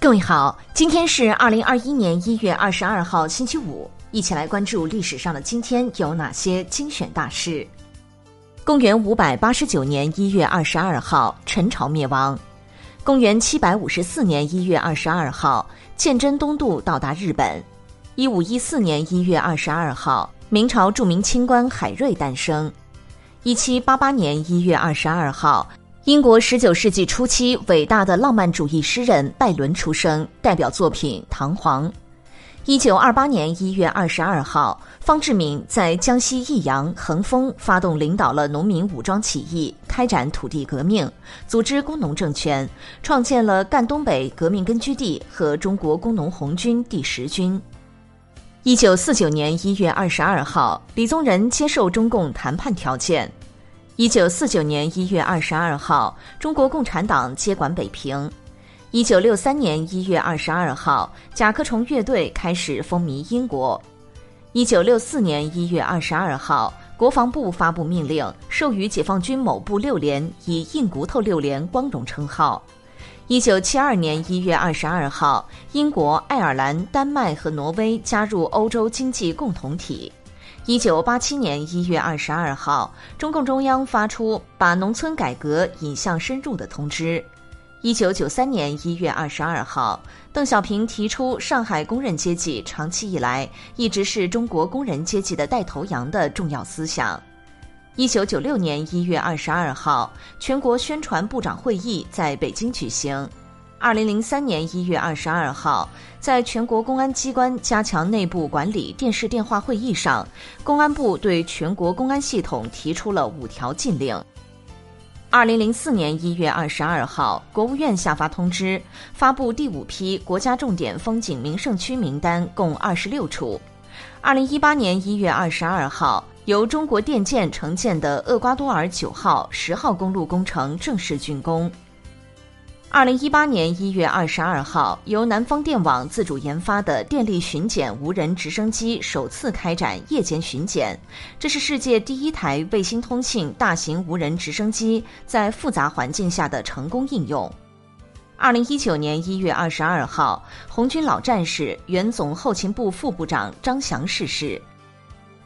各位好，今天是二零二一年一月二十二号，星期五，一起来关注历史上的今天有哪些精选大事。公元五百八十九年一月二十二号，陈朝灭亡。公元七百五十四年一月二十二号，鉴真东渡到达日本。一五一四年一月二十二号，明朝著名清官海瑞诞生。一七八八年一月二十二号。英国十九世纪初期伟大的浪漫主义诗人拜伦出生，代表作品《唐璜》。一九二八年一月二十二号，方志敏在江西益阳、横峰发动领导了农民武装起义，开展土地革命，组织工农政权，创建了赣东北革命根据地和中国工农红军第十军。一九四九年一月二十二号，李宗仁接受中共谈判条件。一九四九年一月二十二号，中国共产党接管北平。一九六三年一月二十二号，甲壳虫乐队开始风靡英国。一九六四年一月二十二号，国防部发布命令，授予解放军某部六连以“硬骨头六连”光荣称号。一九七二年一月二十二号，英国、爱尔兰、丹麦和挪威加入欧洲经济共同体。一九八七年一月二十二号，中共中央发出把农村改革引向深入的通知。一九九三年一月二十二号，邓小平提出上海工人阶级长期以来一直是中国工人阶级的带头羊的重要思想。一九九六年一月二十二号，全国宣传部长会议在北京举行。二零零三年一月二十二号，在全国公安机关加强内部管理电视电话会议上，公安部对全国公安系统提出了五条禁令。二零零四年一月二十二号，国务院下发通知，发布第五批国家重点风景名胜区名单，共二十六处。二零一八年一月二十二号，由中国电建承建的厄瓜多尔九号、十号公路工程正式竣工。二零一八年一月二十二号，由南方电网自主研发的电力巡检无人直升机首次开展夜间巡检，这是世界第一台卫星通信大型无人直升机在复杂环境下的成功应用。二零一九年一月二十二号，红军老战士、原总后勤部副部长张翔逝世。